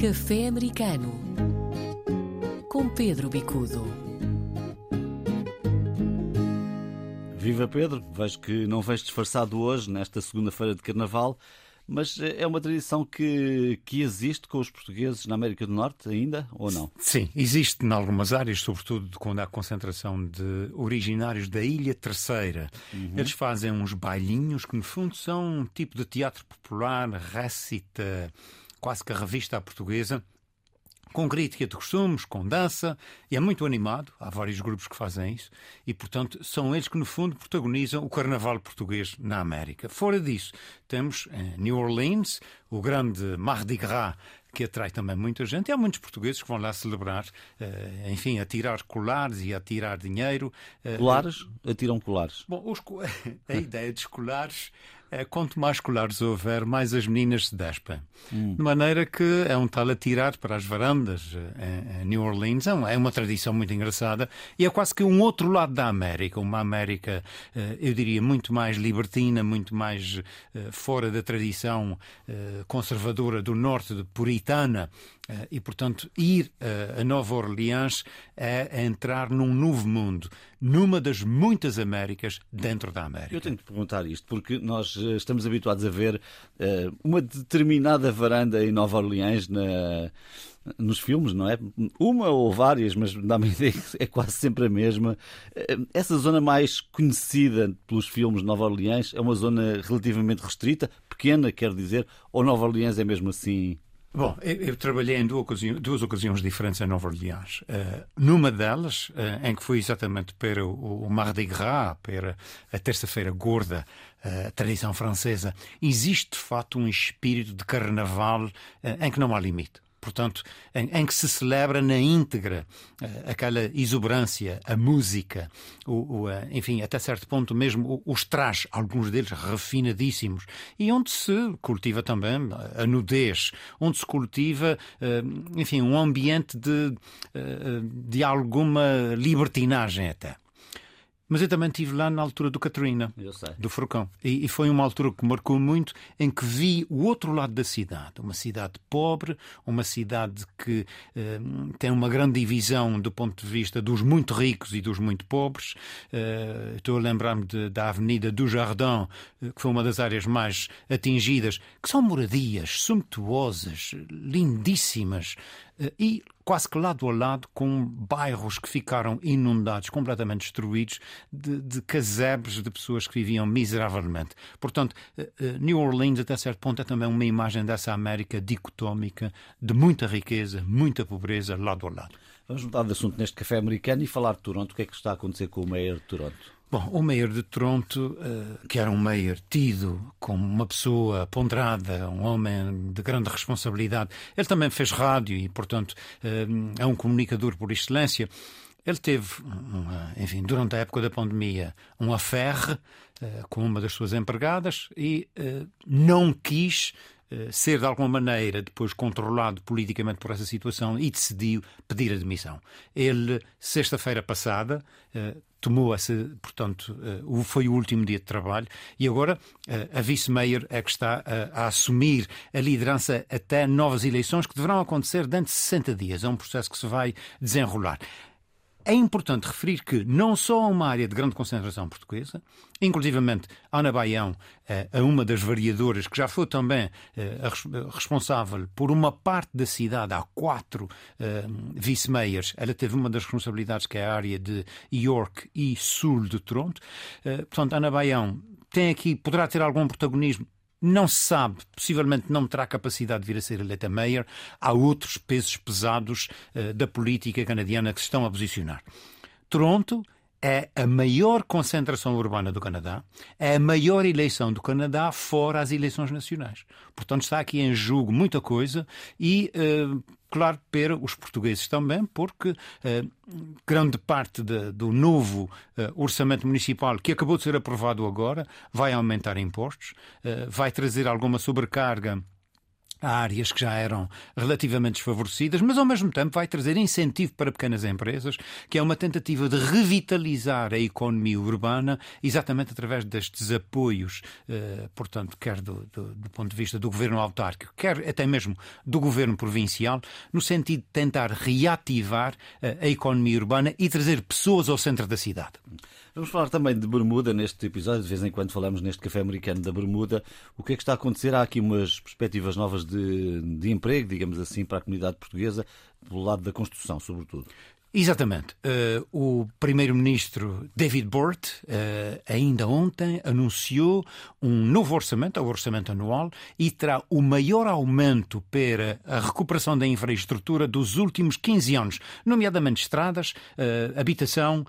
Café Americano com Pedro Bicudo. Viva Pedro, vejo que não vens disfarçado hoje, nesta segunda-feira de Carnaval, mas é uma tradição que, que existe com os portugueses na América do Norte ainda, ou não? Sim, existe em algumas áreas, sobretudo quando há concentração de originários da Ilha Terceira. Uhum. Eles fazem uns bailinhos que, no fundo, são um tipo de teatro popular, recita quase que a revista à portuguesa, com crítica de costumes, com dança, e é muito animado. Há vários grupos que fazem isso, e portanto são eles que, no fundo, protagonizam o carnaval português na América. Fora disso, temos em New Orleans o grande Mardi Gras, que atrai também muita gente. E há muitos portugueses que vão lá celebrar, eh, enfim, a tirar colares e a tirar dinheiro. Eh, colares? Atiram colares? Bom, os, a ideia de colares é, quanto mais colares houver, mais as meninas se despem. Hum. De maneira que é um tal a tirar para as varandas eh, em, New Orleans. É uma, é uma tradição muito engraçada e é quase que um outro lado da América. Uma América, eh, eu diria, muito mais libertina, muito mais eh, fora da tradição conservadora do norte, puritana. E, portanto, ir a Nova Orleans é entrar num novo mundo, numa das muitas Américas dentro da América. Eu tenho de perguntar isto, porque nós eh, estamos habituados a ver uma determinada varanda em Nova Orleans na, nos filmes, não é? Uma ou várias, mas dá-me ideia que é quase sempre a mesma. Eh, essa zona mais conhecida pelos filmes de Nova Orleans é uma zona relativamente restrita, pequena, quer dizer, ou Nova Orleans é mesmo assim Bom, eu, eu, trabalhei em duas ocasiões, duas ocasiões diferentes em Nova Orleans. Uh, numa delas, uh, em que foi exatamente para o, o Mardi Gras, para a Terça-feira Gorda, uh, a tradição francesa, existe de facto um espírito de carnaval em que não há limite portanto, em, em, que se celebra na íntegra uh, aquela exuberância, a música, o, o uh, enfim, até certo ponto mesmo os trajes, alguns deles refinadíssimos, e onde se cultiva também a nudez, onde se cultiva, uh, enfim, um ambiente de, de alguma libertinagem até. Mas eu também estive lá na altura do Katrina, do furacão. E, e, foi uma altura que marcou muito, em que vi o outro lado da cidade. Uma cidade pobre, uma cidade que eh, tem uma grande divisão do ponto de vista dos muito ricos e dos muito pobres. Eh, estou a lembrar-me da Avenida do Jardim, eh, que foi uma das áreas mais atingidas, que são moradias sumptuosas, lindíssimas, e quase que lado a lado com bairros que ficaram inundados, completamente destruídos, de, de casebres de pessoas que viviam miseravelmente. Portanto, eh, eh, New Orleans, até certo ponto, é também uma imagem dessa América dicotómica, de muita riqueza, muita pobreza, lado a lado. Vamos mudar de assunto neste café americano e falar de Toronto. O que é que está a acontecer com o Mayor de Toronto? Bom, o Mayor de Toronto, eh, que era um Mayor tido como uma pessoa ponderada, um homem de grande responsabilidade, ele também fez rádio e, portanto, eh, é um comunicador por excelência. Ele teve, enfim, durante a época da pandemia, um affaire eh, com uma das suas empregadas e não quis ser de alguma maneira depois controlado politicamente por essa situação e decidiu pedir admissão. Ele, sexta-feira passada, tomou essa, portanto, uh, foi o último dia de trabalho e agora a vice-mayor é que está uh, a assumir a liderança até novas eleições que deverão acontecer dentro de 60 dias. É um processo que se vai desenrolar. É importante referir que não só há uma área de grande concentração portuguesa, inclusivamente Ana Baião, eh, a uma das variadoras, que já foi também eh, a responsável por uma parte da cidade, há quatro eh, vice-meias, ela teve uma das responsabilidades que é a área de York e sul de Toronto. Portanto, Ana Baião tem aqui, poderá ter algum protagonismo não se sabe, possivelmente não terá capacidade de vir a ser eleita mayor. Há outros pesos pesados uh, da política canadiana que se estão a posicionar. Toronto é a maior concentração urbana do Canadá, é a maior eleição do Canadá fora as eleições nacionais. Portanto, está aqui em jogo muita coisa e, uh, claro, para os portugueses também, porque uh, grande parte de, do novo uh, orçamento municipal, que acabou de ser aprovado agora, vai aumentar impostos, vai trazer alguma sobrecarga a áreas que já eram relativamente desfavorecidas, mas ao mesmo tempo vai trazer incentivo para pequenas empresas, que é uma tentativa de revitalizar a economia urbana, exatamente através destes apoios, eh, portanto, quer do, do, do, ponto de vista do governo autárquico, quer até mesmo do governo provincial, no sentido de tentar reativar eh, a economia urbana e trazer pessoas ao centro da cidade. Vamos falar também de Bermuda neste episódio, de vez em quando falamos neste café americano da Bermuda. O que é que está a acontecer? Há aqui umas perspectivas novas de, de emprego, digamos assim, para a comunidade portuguesa, do lado da construção, sobretudo. Exatamente. Uh, o primeiro-ministro David Bort, uh, ainda ontem, anunciou um novo orçamento, o orçamento anual, e terá o maior aumento para a recuperação da infraestrutura dos últimos 15 anos, nomeadamente estradas, uh, habitação,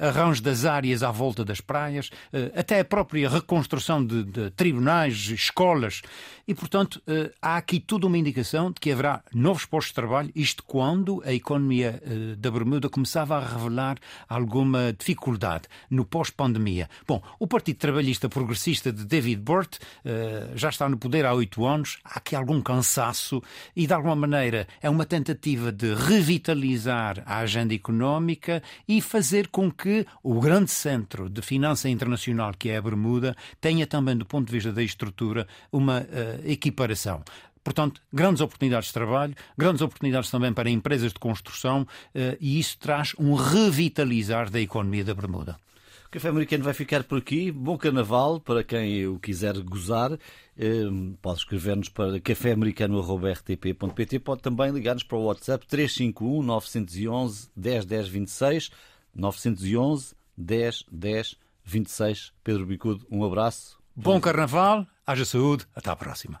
arranjo das áreas à volta das praias, até a própria reconstrução de, de tribunais, escolas. E, portanto, há aqui toda uma indicação de que haverá novos postos de trabalho, isto quando a economia da Bermuda começava a revelar alguma dificuldade no pós-pandemia. Bom, o Partido Trabalhista Progressista de David Burt uh, já está no poder há oito anos, há aqui algum cansaço e, de alguma maneira, é uma tentativa de revitalizar a agenda económica e fazer com que o grande centro de finança internacional, que é a Bermuda, tenha também, do ponto de vista da estrutura, uma uh, equiparação. Portanto, grandes oportunidades de trabalho, grandes oportunidades também para empresas de construção eh, e isso traz um revitalizar da economia da Bermuda. O Café Americano vai ficar por aqui. Bom carnaval para quem o quiser gozar. Eh, pode escrever-nos para caféamericano.rtp.pt. Pode também ligar-nos para o WhatsApp 351 911 10 10 26. 911 10 10 26. Pedro Bicudo, um abraço. Bom carnaval, haja saúde, até à próxima.